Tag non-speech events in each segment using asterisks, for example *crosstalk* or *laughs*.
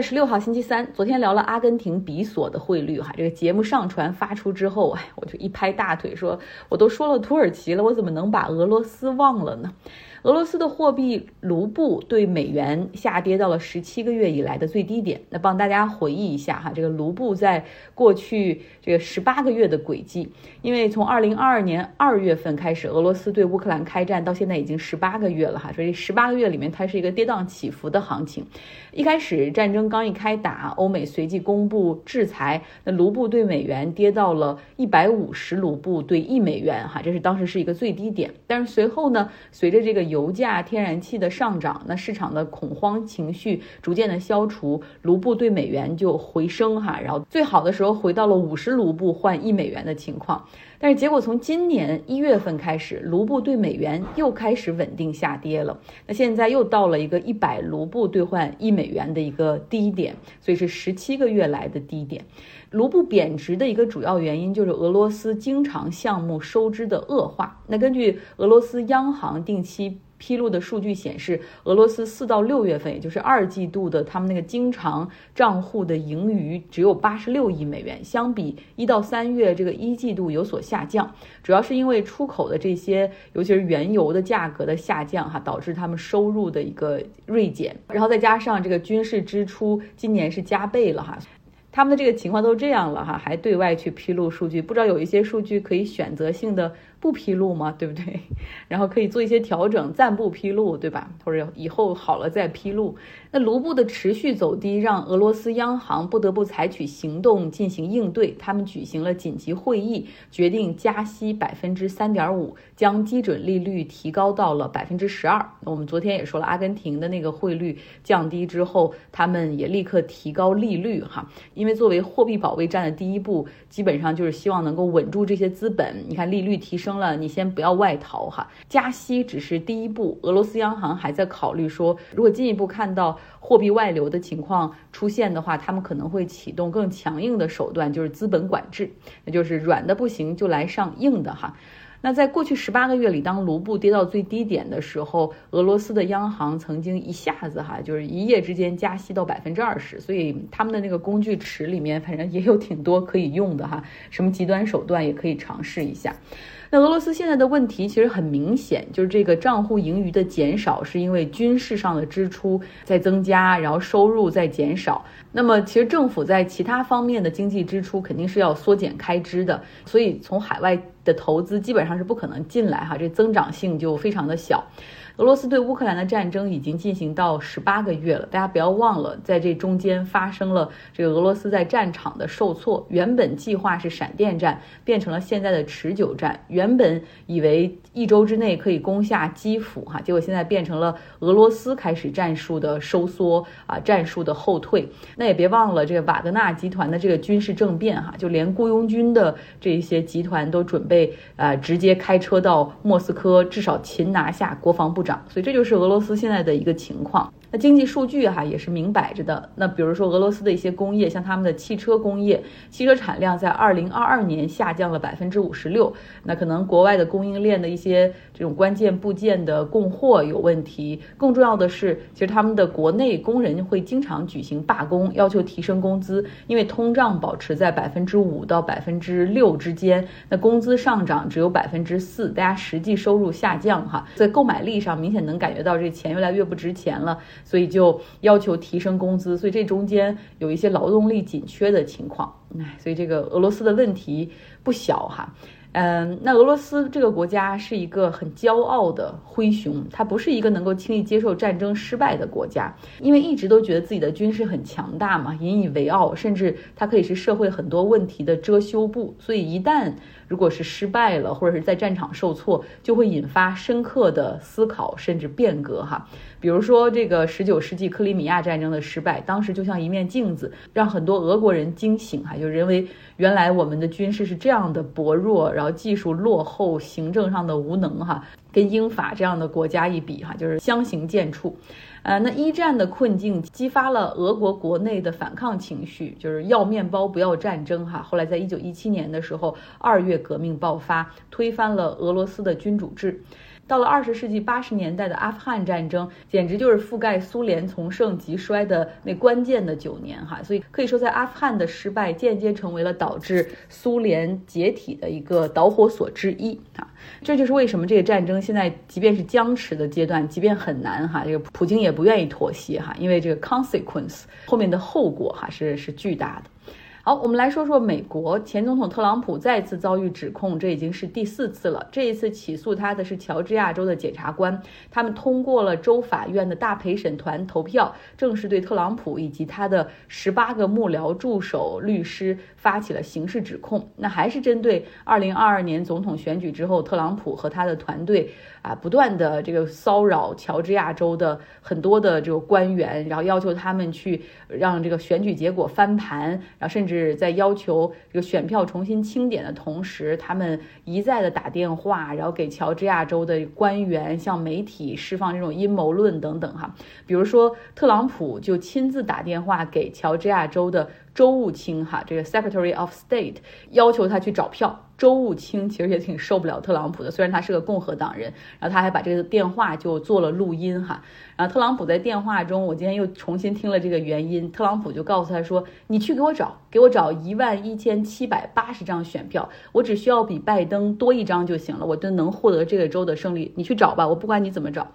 十六号星期三，昨天聊了阿根廷比索的汇率哈，这个节目上传发出之后，哎，我就一拍大腿说，我都说了土耳其了，我怎么能把俄罗斯忘了呢？俄罗斯的货币卢布对美元下跌到了十七个月以来的最低点。那帮大家回忆一下哈，这个卢布在过去这个十八个月的轨迹，因为从二零二二年二月份开始，俄罗斯对乌克兰开战到现在已经十八个月了哈，所以十八个月里面它是一个跌宕起伏的行情。一开始战争刚一开打，欧美随即公布制裁，那卢布对美元跌到了一百五十卢布对一美元哈，这是当时是一个最低点。但是随后呢，随着这个油价、天然气的上涨，那市场的恐慌情绪逐渐的消除，卢布对美元就回升哈，然后最好的时候回到了五十卢布换一美元的情况。但是结果从今年一月份开始，卢布对美元又开始稳定下跌了。那现在又到了一个一百卢布兑换一美元的一个低点，所以是十七个月来的低点。卢布贬值的一个主要原因就是俄罗斯经常项目收支的恶化。那根据俄罗斯央行定期。披露的数据显示，俄罗斯四到六月份，也就是二季度的他们那个经常账户的盈余只有八十六亿美元，相比一到三月这个一季度有所下降，主要是因为出口的这些，尤其是原油的价格的下降，哈，导致他们收入的一个锐减，然后再加上这个军事支出今年是加倍了，哈。他们的这个情况都这样了哈，还对外去披露数据，不知道有一些数据可以选择性的不披露吗？对不对？*laughs* 然后可以做一些调整，暂不披露，对吧？或者以后好了再披露。那卢布的持续走低，让俄罗斯央行不得不采取行动进行应对。他们举行了紧急会议，决定加息百分之三点五，将基准利率提高到了百分之十二。我们昨天也说了，阿根廷的那个汇率降低之后，他们也立刻提高利率哈。因为作为货币保卫战的第一步，基本上就是希望能够稳住这些资本。你看利率提升了，你先不要外逃哈。加息只是第一步，俄罗斯央行还在考虑说，如果进一步看到货币外流的情况出现的话，他们可能会启动更强硬的手段，就是资本管制，那就是软的不行就来上硬的哈。那在过去十八个月里，当卢布跌到最低点的时候，俄罗斯的央行曾经一下子哈，就是一夜之间加息到百分之二十，所以他们的那个工具池里面，反正也有挺多可以用的哈，什么极端手段也可以尝试一下。那俄罗斯现在的问题其实很明显，就是这个账户盈余的减少，是因为军事上的支出在增加，然后收入在减少。那么其实政府在其他方面的经济支出肯定是要缩减开支的，所以从海外的投资基本上是不可能进来哈，这增长性就非常的小。俄罗斯对乌克兰的战争已经进行到十八个月了，大家不要忘了，在这中间发生了这个俄罗斯在战场的受挫。原本计划是闪电战，变成了现在的持久战。原本以为一周之内可以攻下基辅，哈，结果现在变成了俄罗斯开始战术的收缩啊，战术的后退。那也别忘了这个瓦格纳集团的这个军事政变，哈，就连雇佣军的这些集团都准备啊，直接开车到莫斯科，至少擒拿下国防部长。所以这就是俄罗斯现在的一个情况。那经济数据哈也是明摆着的。那比如说俄罗斯的一些工业，像他们的汽车工业，汽车产量在二零二二年下降了百分之五十六。那可能国外的供应链的一些这种关键部件的供货有问题。更重要的是，其实他们的国内工人会经常举行罢工，要求提升工资，因为通胀保持在百分之五到百分之六之间，那工资上涨只有百分之四，大家实际收入下降哈，在购买力上明显能感觉到这钱越来越不值钱了。所以就要求提升工资，所以这中间有一些劳动力紧缺的情况，哎，所以这个俄罗斯的问题不小哈。嗯，那俄罗斯这个国家是一个很骄傲的灰熊，它不是一个能够轻易接受战争失败的国家，因为一直都觉得自己的军事很强大嘛，引以为傲，甚至它可以是社会很多问题的遮羞布。所以一旦如果是失败了，或者是在战场受挫，就会引发深刻的思考，甚至变革哈。比如说这个十九世纪克里米亚战争的失败，当时就像一面镜子，让很多俄国人惊醒哈，就认为原来我们的军事是这样的薄弱。然后技术落后，行政上的无能，哈，跟英法这样的国家一比，哈，就是相形见绌。呃，那一战的困境激发了俄国国内的反抗情绪，就是要面包不要战争，哈。后来在一九一七年的时候，二月革命爆发，推翻了俄罗斯的君主制。到了二十世纪八十年代的阿富汗战争，简直就是覆盖苏联从盛及衰的那关键的九年哈。所以可以说，在阿富汗的失败，间接成为了导致苏联解体的一个导火索之一啊。这就是为什么这个战争现在即便是僵持的阶段，即便很难哈，这个普京也不愿意妥协哈，因为这个 consequence 后面的后果哈是是巨大的。好，我们来说说美国前总统特朗普再次遭遇指控，这已经是第四次了。这一次起诉他的是乔治亚州的检察官，他们通过了州法院的大陪审团投票，正式对特朗普以及他的十八个幕僚、助手、律师发起了刑事指控。那还是针对二零二二年总统选举之后，特朗普和他的团队。啊，不断的这个骚扰乔治亚州的很多的这个官员，然后要求他们去让这个选举结果翻盘，然后甚至是在要求这个选票重新清点的同时，他们一再的打电话，然后给乔治亚州的官员向媒体释放这种阴谋论等等哈。比如说，特朗普就亲自打电话给乔治亚州的。州务卿哈，这个 Secretary of State 要求他去找票。州务卿其实也挺受不了特朗普的，虽然他是个共和党人，然后他还把这个电话就做了录音哈。然后特朗普在电话中，我今天又重新听了这个原因，特朗普就告诉他说：“你去给我找，给我找一万一千七百八十张选票，我只需要比拜登多一张就行了，我就能获得这个州的胜利。你去找吧，我不管你怎么找。”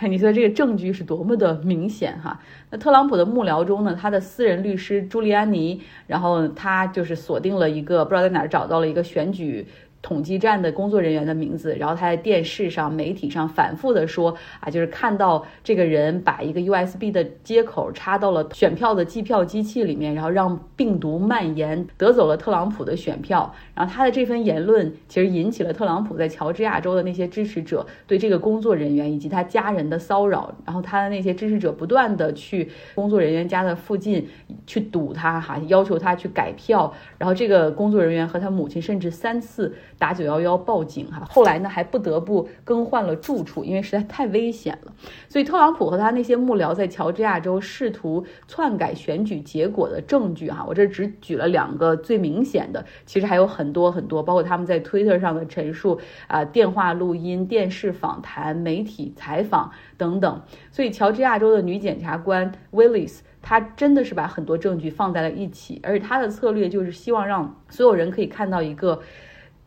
*laughs* 你说这个证据是多么的明显哈？那特朗普的幕僚中呢，他的私人律师朱利安尼，然后他就是锁定了一个不知道在哪儿找到了一个选举。统计站的工作人员的名字，然后他在电视上、媒体上反复的说啊，就是看到这个人把一个 USB 的接口插到了选票的计票机器里面，然后让病毒蔓延，得走了特朗普的选票。然后他的这份言论其实引起了特朗普在乔治亚州的那些支持者对这个工作人员以及他家人的骚扰。然后他的那些支持者不断的去工作人员家的附近去堵他，哈，要求他去改票。然后这个工作人员和他母亲甚至三次。打九幺幺报警哈，后来呢还不得不更换了住处，因为实在太危险了。所以特朗普和他那些幕僚在乔治亚州试图篡改选举结果的证据哈，我这只举了两个最明显的，其实还有很多很多，包括他们在 Twitter 上的陈述啊、电话录音、电视访谈、媒体采访等等。所以乔治亚州的女检察官 Willis，她真的是把很多证据放在了一起，而且她的策略就是希望让所有人可以看到一个。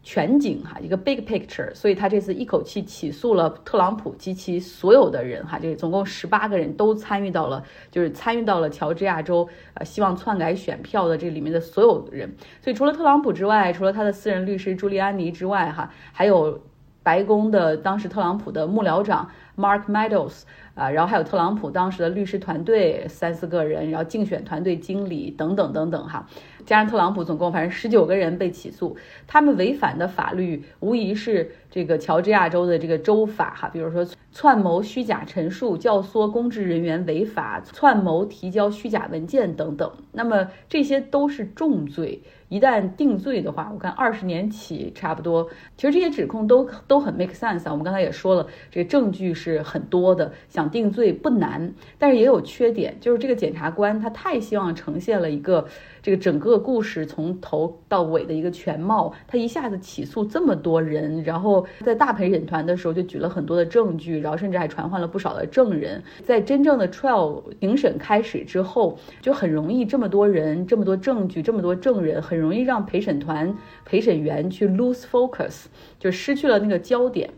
全景哈，一个 big picture，所以他这次一口气起诉了特朗普及其所有的人哈，这总共十八个人都参与到了，就是参与到了乔治亚州呃希望篡改选票的这里面的所有人。所以除了特朗普之外，除了他的私人律师朱利安尼之外哈，还有白宫的当时特朗普的幕僚长 Mark Meadows 啊，然后还有特朗普当时的律师团队三四个人，然后竞选团队经理等等等等哈。加上特朗普，总共反正十九个人被起诉，他们违反的法律无疑是这个乔治亚州的这个州法哈，比如说串谋虚假陈述、教唆公职人员违法、串谋提交虚假文件等等。那么这些都是重罪，一旦定罪的话，我看二十年起差不多。其实这些指控都都很 make sense 啊，我们刚才也说了，这个证据是很多的，想定罪不难，但是也有缺点，就是这个检察官他太希望呈现了一个。这个整个故事从头到尾的一个全貌，他一下子起诉这么多人，然后在大陪审团的时候就举了很多的证据，然后甚至还传唤了不少的证人。在真正的 trial 庭审开始之后，就很容易这么多人、这么多证据、这么多证人，很容易让陪审团陪审员去 lose focus，就失去了那个焦点。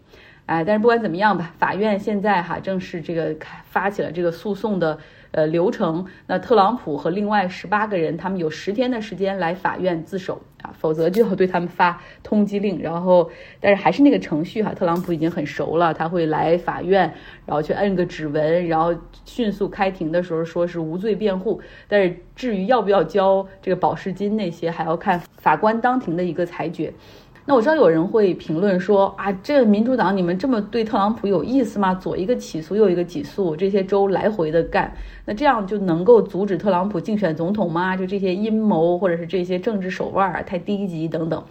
哎，但是不管怎么样吧，法院现在哈正是这个发起了这个诉讼的。呃，流程那特朗普和另外十八个人，他们有十天的时间来法院自首啊，否则就要对他们发通缉令。然后，但是还是那个程序哈，特朗普已经很熟了，他会来法院，然后去摁个指纹，然后迅速开庭的时候说是无罪辩护。但是至于要不要交这个保释金那些，还要看法官当庭的一个裁决。那我知道有人会评论说啊，这民主党你们这么对特朗普有意思吗？左一个起诉，右一个起诉，这些州来回的干，那这样就能够阻止特朗普竞选总统吗？就这些阴谋或者是这些政治手腕儿太低级等等。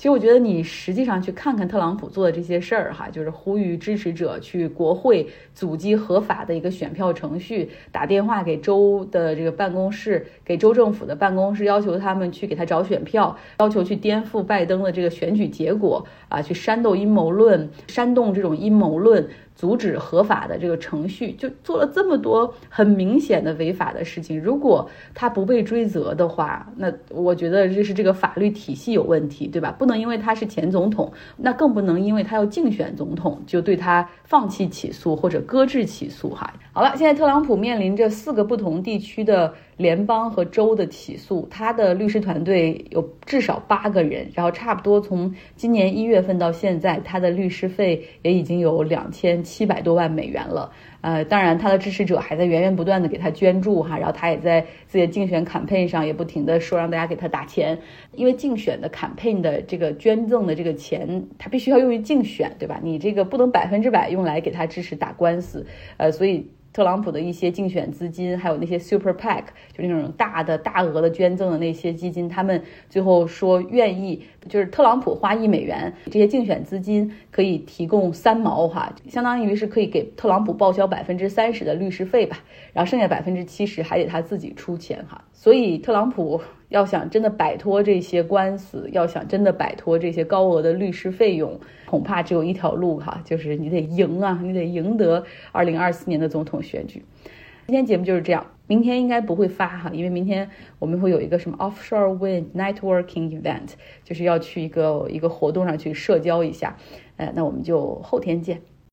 其实我觉得你实际上去看看特朗普做的这些事儿哈，就是呼吁支持者去国会阻击合法的一个选票程序，打电话给州的这个办公室，给州政府的办公室，要求他们去给他找选票，要求去颠覆拜登的这个选举结果啊，去煽动阴谋论，煽动这种阴谋论。阻止合法的这个程序，就做了这么多很明显的违法的事情。如果他不被追责的话，那我觉得这是这个法律体系有问题，对吧？不能因为他是前总统，那更不能因为他要竞选总统就对他放弃起诉或者搁置起诉。哈，好了，现在特朗普面临着四个不同地区的。联邦和州的起诉，他的律师团队有至少八个人，然后差不多从今年一月份到现在，他的律师费也已经有两千七百多万美元了。呃，当然，他的支持者还在源源不断的给他捐助哈，然后他也在自己的竞选 campaign 上也不停的说让大家给他打钱，因为竞选的 campaign 的这个捐赠的这个钱，他必须要用于竞选，对吧？你这个不能百分之百用来给他支持打官司，呃，所以。特朗普的一些竞选资金，还有那些 Super PAC，就那种大的大额的捐赠的那些基金，他们最后说愿意，就是特朗普花一美元，这些竞选资金可以提供三毛哈，相当于是可以给特朗普报销百分之三十的律师费吧，然后剩下百分之七十还得他自己出钱哈，所以特朗普。要想真的摆脱这些官司，要想真的摆脱这些高额的律师费用，恐怕只有一条路哈，就是你得赢啊，你得赢得二零二四年的总统选举。今天节目就是这样，明天应该不会发哈，因为明天我们会有一个什么 offshore wind networking event，就是要去一个一个活动上去社交一下，呃，那我们就后天见。